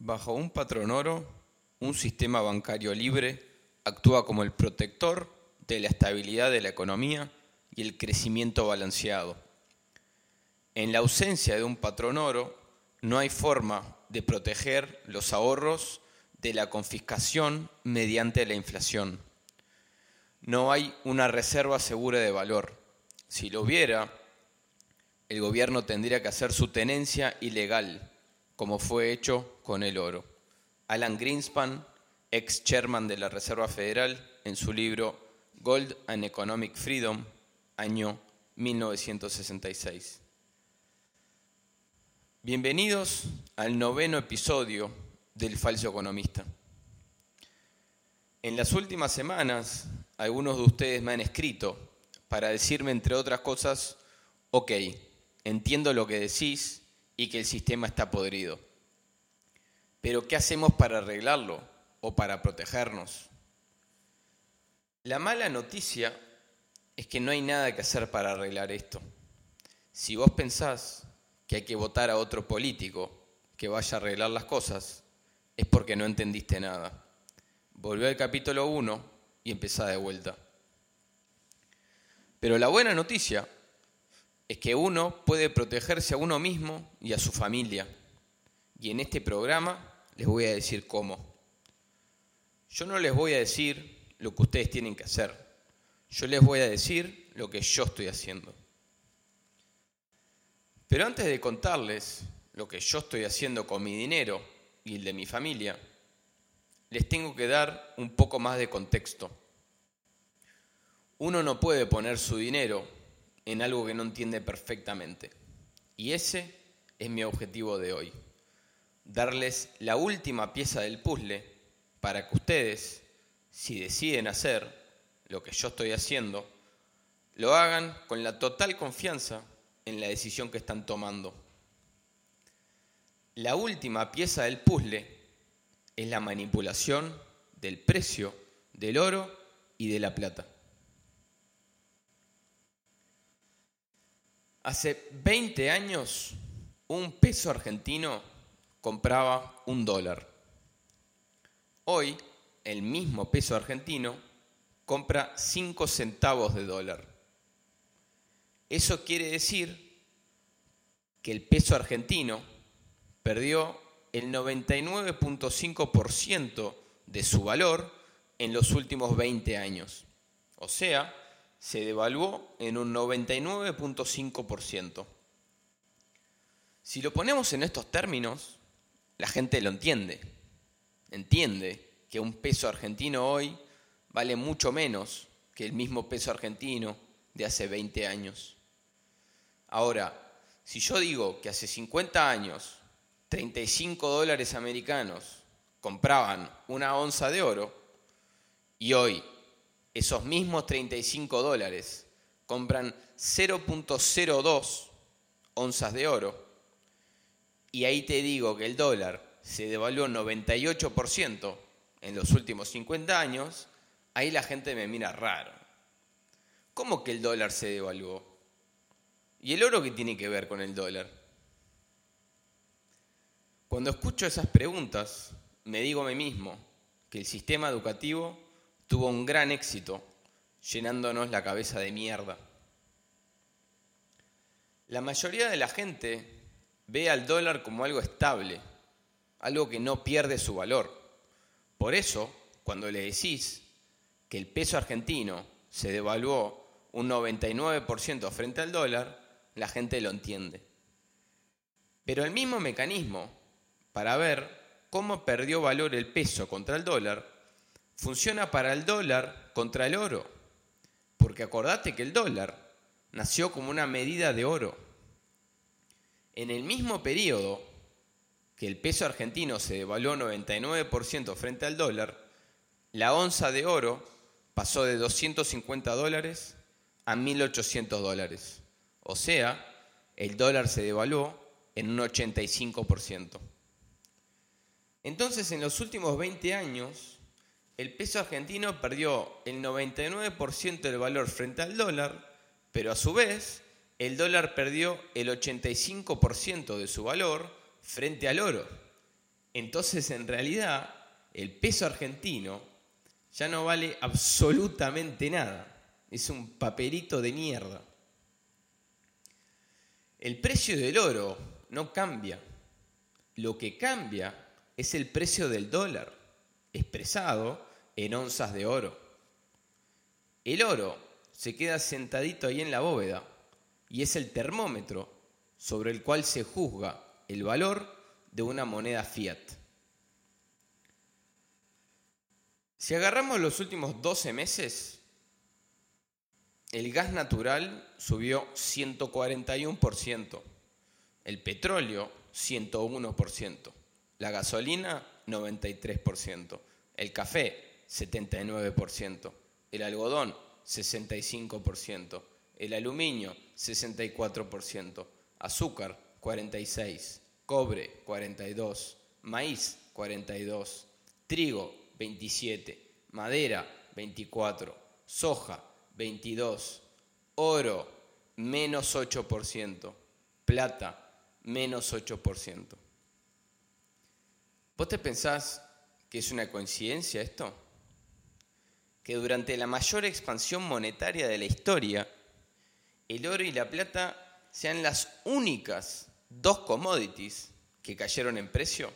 Bajo un patrón oro, un sistema bancario libre actúa como el protector de la estabilidad de la economía y el crecimiento balanceado. En la ausencia de un patrón oro, no hay forma de proteger los ahorros de la confiscación mediante la inflación. No hay una reserva segura de valor. Si lo hubiera, el gobierno tendría que hacer su tenencia ilegal, como fue hecho con el oro. Alan Greenspan, ex chairman de la Reserva Federal, en su libro Gold and Economic Freedom, año 1966. Bienvenidos al noveno episodio del Falso Economista. En las últimas semanas, algunos de ustedes me han escrito para decirme, entre otras cosas, ok, entiendo lo que decís y que el sistema está podrido. Pero ¿qué hacemos para arreglarlo o para protegernos? La mala noticia es que no hay nada que hacer para arreglar esto. Si vos pensás que hay que votar a otro político que vaya a arreglar las cosas, es porque no entendiste nada. Volvió al capítulo 1 y empezá de vuelta. Pero la buena noticia es que uno puede protegerse a uno mismo y a su familia. Y en este programa les voy a decir cómo. Yo no les voy a decir lo que ustedes tienen que hacer. Yo les voy a decir lo que yo estoy haciendo. Pero antes de contarles lo que yo estoy haciendo con mi dinero y el de mi familia, les tengo que dar un poco más de contexto. Uno no puede poner su dinero en algo que no entiende perfectamente. Y ese es mi objetivo de hoy. Darles la última pieza del puzzle para que ustedes, si deciden hacer lo que yo estoy haciendo, lo hagan con la total confianza en la decisión que están tomando. La última pieza del puzzle es la manipulación del precio del oro y de la plata. Hace 20 años, un peso argentino compraba un dólar. Hoy, el mismo peso argentino compra 5 centavos de dólar. Eso quiere decir que el peso argentino perdió el 99.5% de su valor en los últimos 20 años. O sea, se devaluó en un 99.5%. Si lo ponemos en estos términos, la gente lo entiende. Entiende que un peso argentino hoy vale mucho menos que el mismo peso argentino de hace 20 años. Ahora, si yo digo que hace 50 años 35 dólares americanos compraban una onza de oro y hoy esos mismos 35 dólares compran 0.02 onzas de oro, y ahí te digo que el dólar se devaluó 98% en los últimos 50 años, ahí la gente me mira raro. ¿Cómo que el dólar se devaluó? ¿Y el oro qué tiene que ver con el dólar? Cuando escucho esas preguntas, me digo a mí mismo que el sistema educativo tuvo un gran éxito llenándonos la cabeza de mierda. La mayoría de la gente ve al dólar como algo estable, algo que no pierde su valor. Por eso, cuando le decís que el peso argentino se devaluó un 99% frente al dólar, la gente lo entiende. Pero el mismo mecanismo para ver cómo perdió valor el peso contra el dólar funciona para el dólar contra el oro. Porque acordate que el dólar nació como una medida de oro. En el mismo periodo que el peso argentino se devaluó 99% frente al dólar, la onza de oro pasó de 250 dólares a 1.800 dólares. O sea, el dólar se devaluó en un 85%. Entonces, en los últimos 20 años, el peso argentino perdió el 99% del valor frente al dólar, pero a su vez el dólar perdió el 85% de su valor frente al oro. Entonces, en realidad, el peso argentino ya no vale absolutamente nada. Es un papelito de mierda. El precio del oro no cambia. Lo que cambia es el precio del dólar, expresado en onzas de oro. El oro se queda sentadito ahí en la bóveda y es el termómetro sobre el cual se juzga el valor de una moneda fiat. Si agarramos los últimos 12 meses, el gas natural subió 141%, el petróleo 101%, la gasolina 93%, el café 79%, el algodón 65%, el aluminio 64%, azúcar 46%, cobre 42%, maíz 42%, trigo 27%, madera 24%, soja 22%, oro menos 8%, plata menos 8%. ¿Vos te pensás que es una coincidencia esto? Que durante la mayor expansión monetaria de la historia, el oro y la plata sean las únicas dos commodities que cayeron en precio.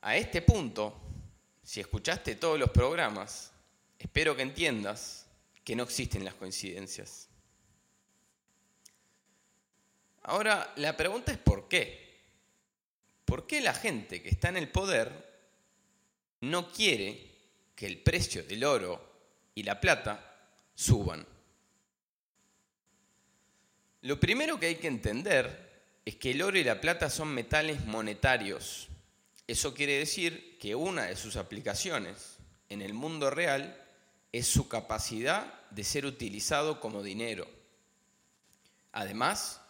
A este punto, si escuchaste todos los programas, espero que entiendas que no existen las coincidencias. Ahora, la pregunta es ¿por qué? ¿Por qué la gente que está en el poder no quiere que el precio del oro y la plata suban? Lo primero que hay que entender es que el oro y la plata son metales monetarios. Eso quiere decir que una de sus aplicaciones en el mundo real es su capacidad de ser utilizado como dinero, además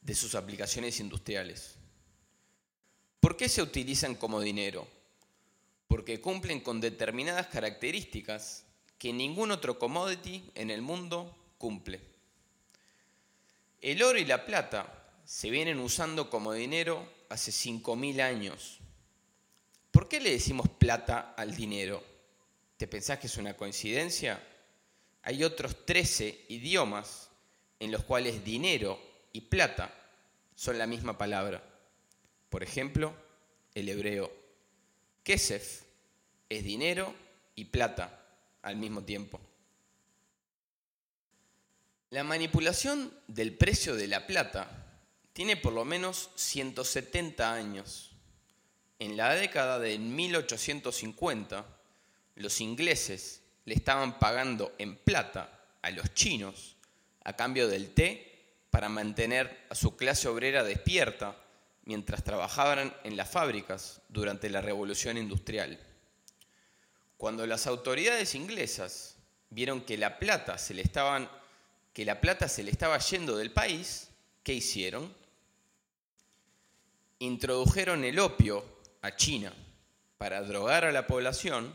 de sus aplicaciones industriales. ¿Por qué se utilizan como dinero? Porque cumplen con determinadas características que ningún otro commodity en el mundo cumple. El oro y la plata se vienen usando como dinero hace 5.000 años. ¿Por qué le decimos plata al dinero? ¿Te pensás que es una coincidencia? Hay otros 13 idiomas en los cuales dinero y plata son la misma palabra. Por ejemplo, el hebreo. Kesef es dinero y plata al mismo tiempo. La manipulación del precio de la plata tiene por lo menos 170 años. En la década de 1850, los ingleses le estaban pagando en plata a los chinos a cambio del té para mantener a su clase obrera despierta mientras trabajaban en las fábricas durante la Revolución Industrial. Cuando las autoridades inglesas vieron que la plata se le que la plata se le estaba yendo del país, ¿qué hicieron? Introdujeron el opio a China para drogar a la población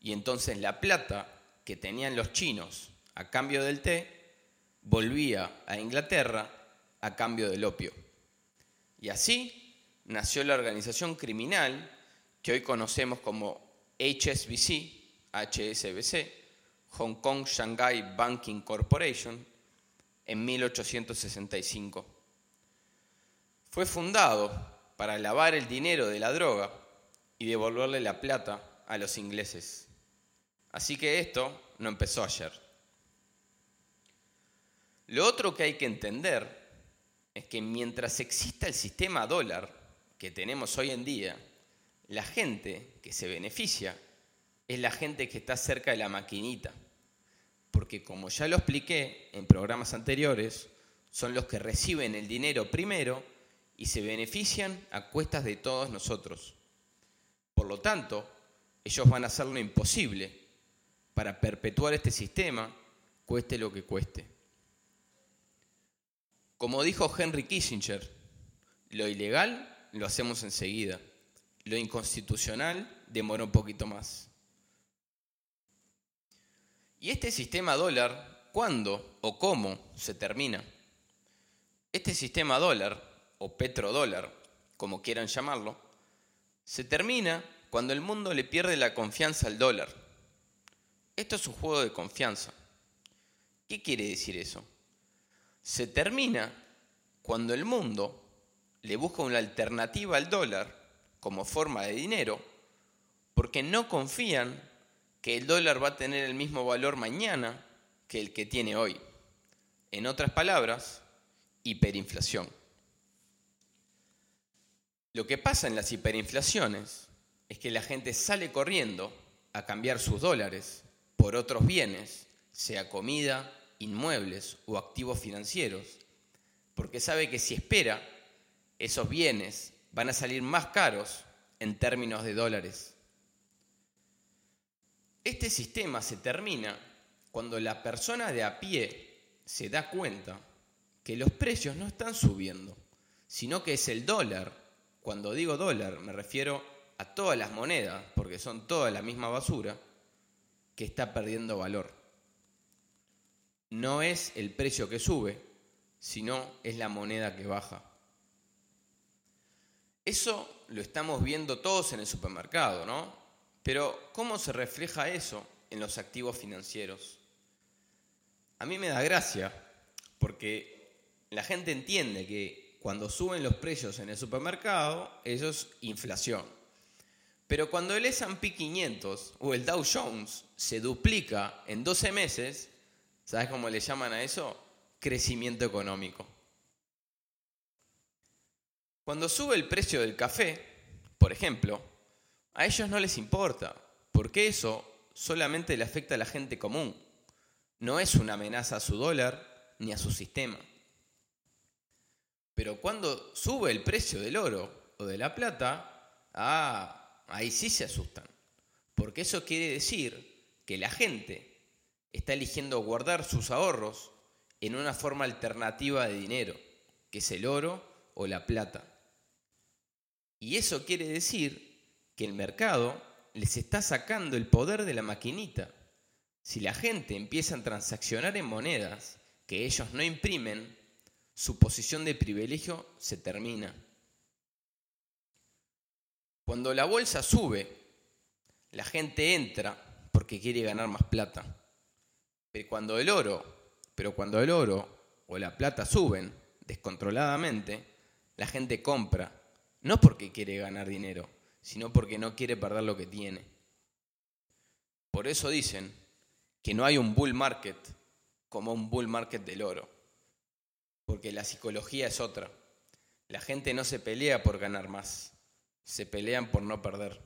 y entonces la plata que tenían los chinos a cambio del té volvía a Inglaterra a cambio del opio. Y así nació la organización criminal que hoy conocemos como HSBC, HSBC, Hong Kong Shanghai Banking Corporation, en 1865. Fue fundado para lavar el dinero de la droga y devolverle la plata a los ingleses. Así que esto no empezó ayer. Lo otro que hay que entender es que mientras exista el sistema dólar que tenemos hoy en día, la gente que se beneficia es la gente que está cerca de la maquinita. Porque como ya lo expliqué en programas anteriores, son los que reciben el dinero primero y se benefician a cuestas de todos nosotros. Por lo tanto, ellos van a hacer lo imposible para perpetuar este sistema, cueste lo que cueste. Como dijo Henry Kissinger, lo ilegal lo hacemos enseguida, lo inconstitucional demora un poquito más. ¿Y este sistema dólar cuándo o cómo se termina? Este sistema dólar o petrodólar, como quieran llamarlo, se termina cuando el mundo le pierde la confianza al dólar. Esto es un juego de confianza. ¿Qué quiere decir eso? Se termina cuando el mundo le busca una alternativa al dólar como forma de dinero porque no confían que el dólar va a tener el mismo valor mañana que el que tiene hoy. En otras palabras, hiperinflación. Lo que pasa en las hiperinflaciones es que la gente sale corriendo a cambiar sus dólares por otros bienes, sea comida, inmuebles o activos financieros, porque sabe que si espera, esos bienes van a salir más caros en términos de dólares. Este sistema se termina cuando la persona de a pie se da cuenta que los precios no están subiendo, sino que es el dólar. Cuando digo dólar me refiero a todas las monedas, porque son todas la misma basura, que está perdiendo valor. No es el precio que sube, sino es la moneda que baja. Eso lo estamos viendo todos en el supermercado, ¿no? Pero ¿cómo se refleja eso en los activos financieros? A mí me da gracia porque la gente entiende que cuando suben los precios en el supermercado, eso es inflación. Pero cuando el S&P 500 o el Dow Jones se duplica en 12 meses, ¿sabes cómo le llaman a eso? Crecimiento económico. Cuando sube el precio del café, por ejemplo, a ellos no les importa, porque eso solamente le afecta a la gente común. No es una amenaza a su dólar ni a su sistema. Pero cuando sube el precio del oro o de la plata, ah, ahí sí se asustan. Porque eso quiere decir que la gente está eligiendo guardar sus ahorros en una forma alternativa de dinero, que es el oro o la plata. Y eso quiere decir que el mercado les está sacando el poder de la maquinita. Si la gente empieza a transaccionar en monedas que ellos no imprimen, su posición de privilegio se termina. Cuando la bolsa sube, la gente entra porque quiere ganar más plata. Pero cuando el oro, pero cuando el oro o la plata suben descontroladamente, la gente compra no porque quiere ganar dinero, sino porque no quiere perder lo que tiene. Por eso dicen que no hay un bull market como un bull market del oro, porque la psicología es otra. La gente no se pelea por ganar más, se pelean por no perder.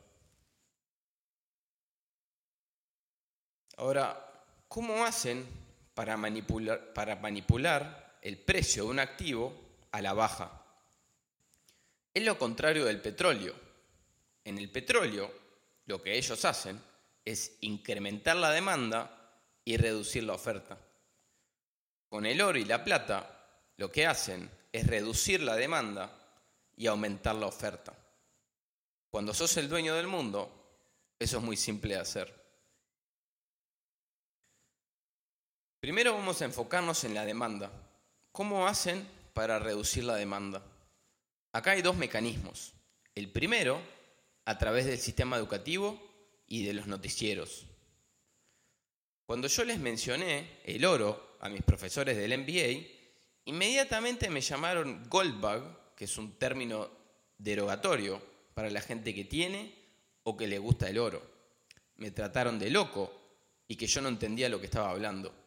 Ahora, ¿cómo hacen para manipular, para manipular el precio de un activo a la baja? Es lo contrario del petróleo. En el petróleo, lo que ellos hacen es incrementar la demanda y reducir la oferta. Con el oro y la plata, lo que hacen es reducir la demanda y aumentar la oferta. Cuando sos el dueño del mundo, eso es muy simple de hacer. Primero vamos a enfocarnos en la demanda. ¿Cómo hacen para reducir la demanda? Acá hay dos mecanismos. El primero, a través del sistema educativo y de los noticieros. Cuando yo les mencioné el oro a mis profesores del MBA, inmediatamente me llamaron Goldbug, que es un término derogatorio para la gente que tiene o que le gusta el oro. Me trataron de loco y que yo no entendía lo que estaba hablando.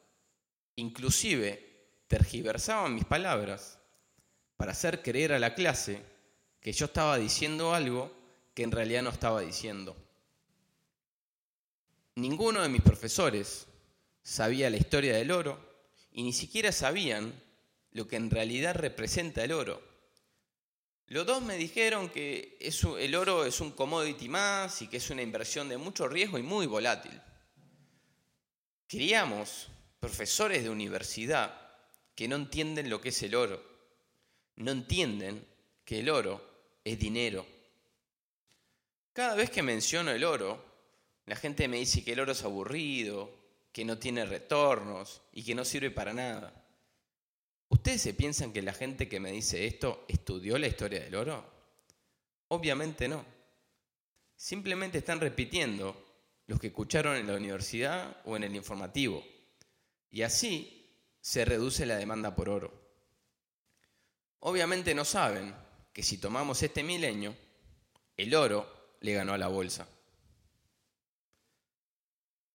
Inclusive tergiversaban mis palabras para hacer creer a la clase que yo estaba diciendo algo que en realidad no estaba diciendo. Ninguno de mis profesores sabía la historia del oro y ni siquiera sabían lo que en realidad representa el oro. Los dos me dijeron que el oro es un commodity más y que es una inversión de mucho riesgo y muy volátil. Queríamos profesores de universidad que no entienden lo que es el oro no entienden que el oro es dinero. Cada vez que menciono el oro, la gente me dice que el oro es aburrido, que no tiene retornos y que no sirve para nada. ¿Ustedes se piensan que la gente que me dice esto estudió la historia del oro? Obviamente no. Simplemente están repitiendo los que escucharon en la universidad o en el informativo. Y así se reduce la demanda por oro. Obviamente no saben que si tomamos este milenio, el oro le ganó a la bolsa.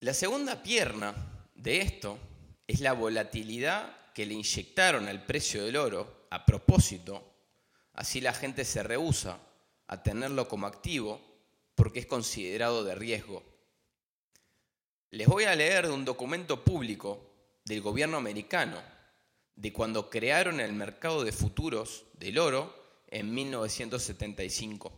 La segunda pierna de esto es la volatilidad que le inyectaron al precio del oro a propósito, así la gente se rehúsa a tenerlo como activo porque es considerado de riesgo. Les voy a leer de un documento público del gobierno americano de cuando crearon el mercado de futuros del oro en 1975.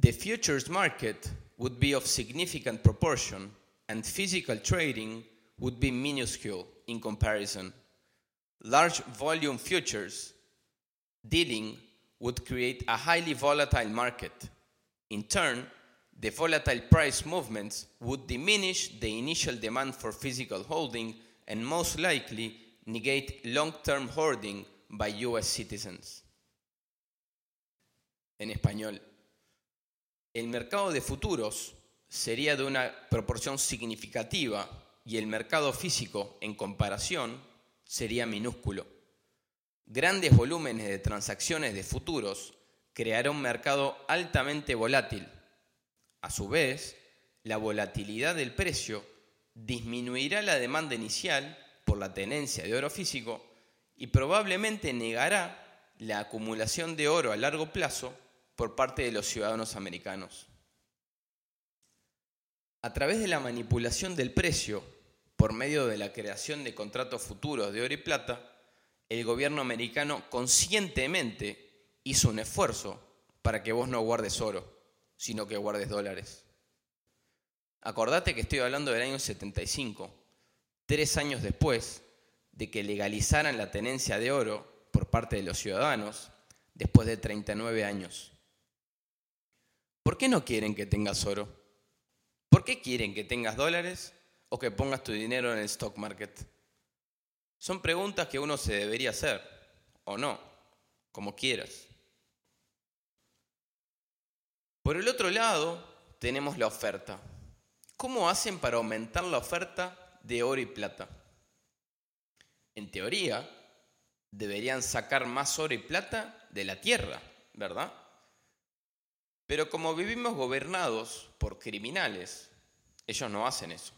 The futures market would be of significant proportion and physical trading would be minuscule in comparison. Large volume futures dealing would create a highly volatile market. In turn, the volatile price movements would diminish the initial demand for physical holding and most likely negate long-term hoarding by US citizens. En español, el mercado de futuros sería de una proporción significativa y el mercado físico, en comparación, sería minúsculo. Grandes volúmenes de transacciones de futuros crearán un mercado altamente volátil a su vez, la volatilidad del precio disminuirá la demanda inicial por la tenencia de oro físico y probablemente negará la acumulación de oro a largo plazo por parte de los ciudadanos americanos. A través de la manipulación del precio por medio de la creación de contratos futuros de oro y plata, el gobierno americano conscientemente hizo un esfuerzo para que vos no guardes oro sino que guardes dólares. Acordate que estoy hablando del año 75, tres años después de que legalizaran la tenencia de oro por parte de los ciudadanos, después de 39 años. ¿Por qué no quieren que tengas oro? ¿Por qué quieren que tengas dólares o que pongas tu dinero en el stock market? Son preguntas que uno se debería hacer, o no, como quieras. Por el otro lado, tenemos la oferta. ¿Cómo hacen para aumentar la oferta de oro y plata? En teoría, deberían sacar más oro y plata de la tierra, ¿verdad? Pero como vivimos gobernados por criminales, ellos no hacen eso.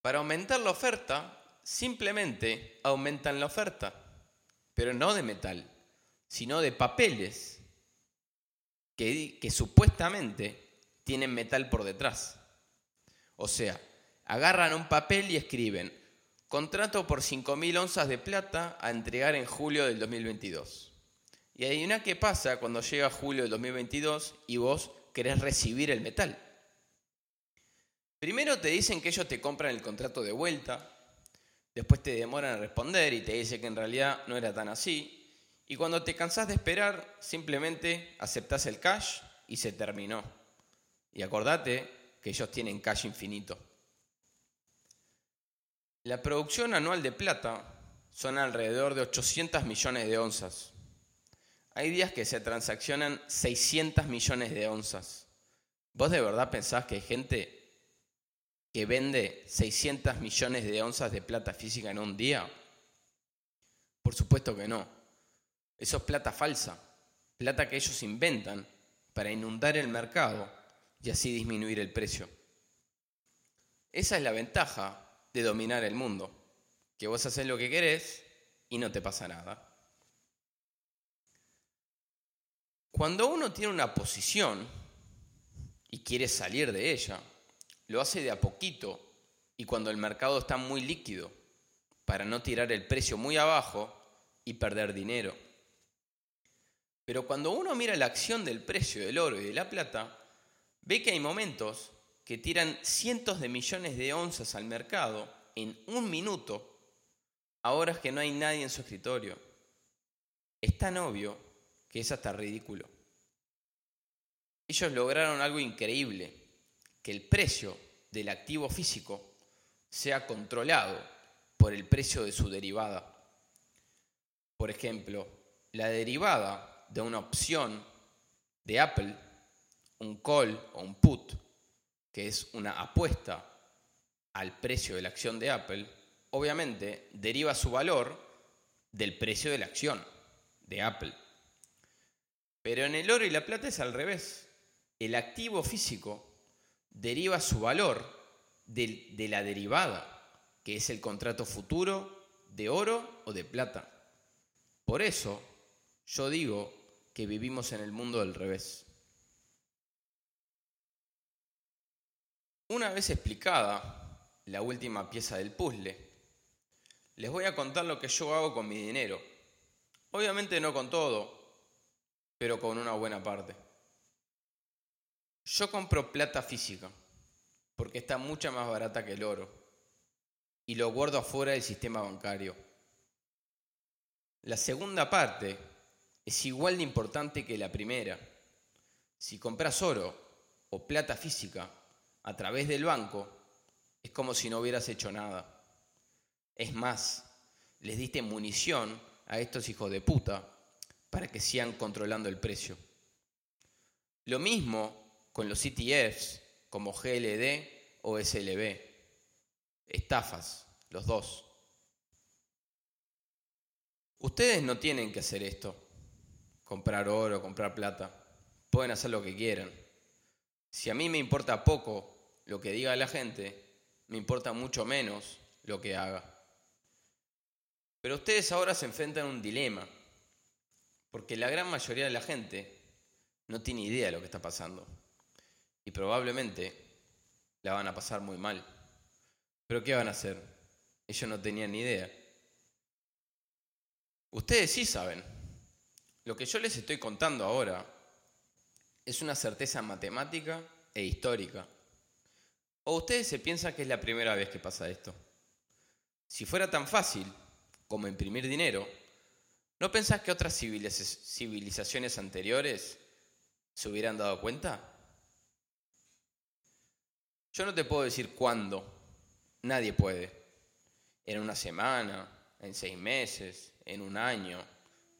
Para aumentar la oferta, simplemente aumentan la oferta, pero no de metal, sino de papeles que, supuestamente tienen metal por detrás. O sea, agarran un papel y escriben, contrato por 5.000 onzas de plata a entregar en julio del 2022. Y una que pasa cuando llega julio del 2022 y vos querés recibir el metal. Primero te dicen que ellos te compran el contrato de vuelta, después te demoran a responder y te dicen que en realidad no era tan así, y cuando te cansás de esperar, simplemente aceptás el cash y se terminó. Y acordate que ellos tienen cash infinito. La producción anual de plata son alrededor de 800 millones de onzas. Hay días que se transaccionan 600 millones de onzas. ¿Vos de verdad pensás que hay gente que vende 600 millones de onzas de plata física en un día? Por supuesto que no. Eso es plata falsa, plata que ellos inventan para inundar el mercado y así disminuir el precio. Esa es la ventaja de dominar el mundo, que vos haces lo que querés y no te pasa nada. Cuando uno tiene una posición y quiere salir de ella, lo hace de a poquito y cuando el mercado está muy líquido, para no tirar el precio muy abajo y perder dinero. Pero cuando uno mira la acción del precio del oro y de la plata, ve que hay momentos que tiran cientos de millones de onzas al mercado en un minuto a horas que no hay nadie en su escritorio. Es tan obvio que es hasta ridículo. Ellos lograron algo increíble, que el precio del activo físico sea controlado por el precio de su derivada. Por ejemplo, la derivada de una opción de Apple, un call o un put, que es una apuesta al precio de la acción de Apple, obviamente deriva su valor del precio de la acción de Apple. Pero en el oro y la plata es al revés. El activo físico deriva su valor de, la derivada, que es el contrato futuro de oro o de plata. Por eso yo digo que vivimos en el mundo del revés. Una vez explicada la última pieza del puzzle, les voy a contar lo que yo hago con mi dinero. Obviamente no con todo, pero con una buena parte. Yo compro plata física, porque está mucha más barata que el oro, y lo guardo afuera del sistema bancario. La segunda parte es igual de importante que la primera. Si compras oro o plata física a través del banco, es como si no hubieras hecho nada. Es más, les diste munición a estos hijos de puta para que sigan controlando el precio. Lo mismo con los ETFs como GLD o SLB. Estafas, los dos. Ustedes no tienen que hacer esto, comprar oro, comprar plata. Pueden hacer lo que quieran. Si a mí me importa poco lo que diga la gente, me importa mucho menos lo que haga. Pero ustedes ahora se enfrentan a un dilema, porque la gran mayoría de la gente no tiene idea de lo que está pasando y probablemente la van a pasar muy mal. Pero ¿qué van a hacer? Ellos no tenían ni idea. Ustedes sí saben. Lo que yo les estoy contando ahora es una certeza matemática e histórica. ¿O ustedes se piensan que es la primera vez que pasa esto? Si fuera tan fácil como imprimir dinero, ¿no pensás que otras civilizaciones anteriores se hubieran dado cuenta? Yo no te puedo decir cuándo, nadie puede. En una semana, en seis meses, en un año,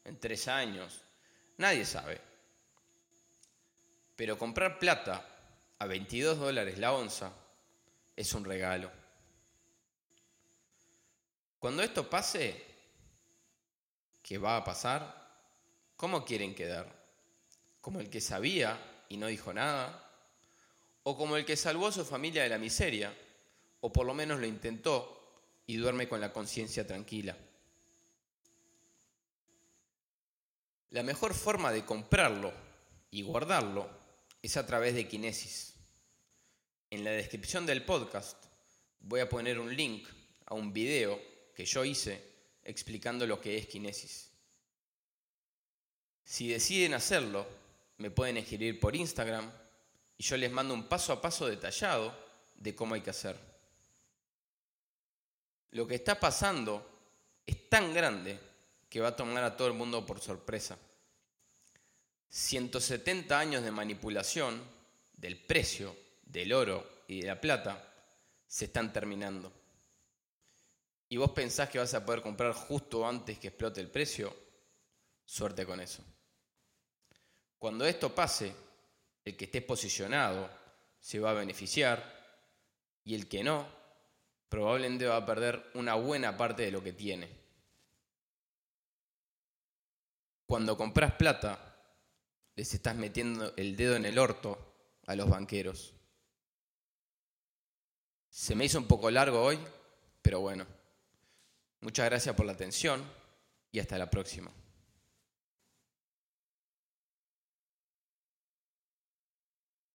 en tres años, nadie sabe. Pero comprar plata a 22 dólares la onza es un regalo. Cuando esto pase, ¿qué va a pasar? ¿Cómo quieren quedar? ¿Como el que sabía y no dijo nada? ¿O como el que salvó a su familia de la miseria? ¿O por lo menos lo intentó y duerme con la conciencia tranquila? La mejor forma de comprarlo y guardarlo es a través de Kinesis. En la descripción del podcast voy a poner un link a un video que yo hice explicando lo que es kinesis. Si deciden hacerlo, me pueden escribir por Instagram y yo les mando un paso a paso detallado de cómo hay que hacer. Lo que está pasando es tan grande que va a tomar a todo el mundo por sorpresa. 170 años de manipulación del precio del oro y de la plata se están terminando y vos pensás que vas a poder comprar justo antes que explote el precio, suerte con eso. Cuando esto pase, el que esté posicionado se va a beneficiar y el que no, probablemente va a perder una buena parte de lo que tiene. Cuando compras plata, les estás metiendo el dedo en el orto a los banqueros. Se me hizo un poco largo hoy, pero bueno. Muchas gracias por la atención y hasta la próxima.